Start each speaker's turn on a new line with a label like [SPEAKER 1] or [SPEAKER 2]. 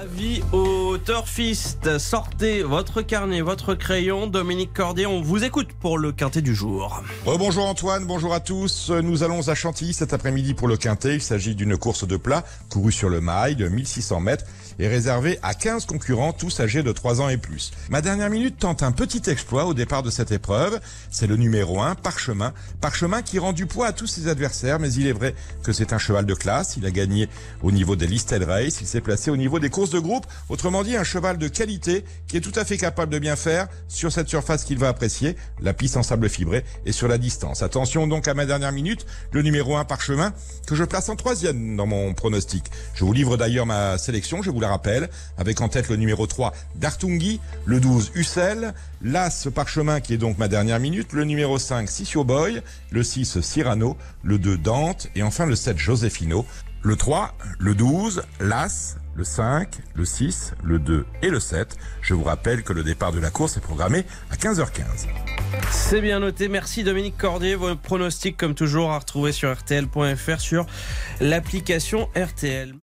[SPEAKER 1] Avis aux turfistes, sortez votre carnet, votre crayon. Dominique Cordier, on vous écoute pour le quintet du jour.
[SPEAKER 2] bonjour Antoine, bonjour à tous. Nous allons à Chantilly cet après-midi pour le quintet. Il s'agit d'une course de plat courue sur le mail de 1600 mètres et réservée à 15 concurrents, tous âgés de 3 ans et plus. Ma dernière minute tente un petit exploit au départ de cette épreuve. C'est le numéro 1, Parchemin. Parchemin qui rend du poids à tous ses adversaires, mais il est vrai que c'est un cheval de classe. Il a gagné au niveau des listed race. Il s'est placé au niveau des courses de groupe. Autrement dit, un cheval de qualité qui est tout à fait capable de bien faire sur cette surface qu'il va apprécier, la piste en sable fibré et sur la distance. Attention donc à ma dernière minute, le numéro 1 Parchemin que je place en troisième dans mon pronostic. Je vous livre d'ailleurs ma sélection, je vous la rappelle, avec en tête le numéro 3 Dartungi, le 12 Ussel, l'As Parchemin qui est donc ma dernière minute, le numéro 5 Sissio Boy, le 6 Cyrano, le 2 Dante et enfin le 7 Josefino. Le 3, le 12, l'As, le 5, le 6, le 2 et le 7. Je vous rappelle que le départ de la course est programmé à 15h15.
[SPEAKER 1] C'est bien noté. Merci Dominique Cordier. Vos pronostics, comme toujours, à retrouver sur RTL.fr sur l'application RTL.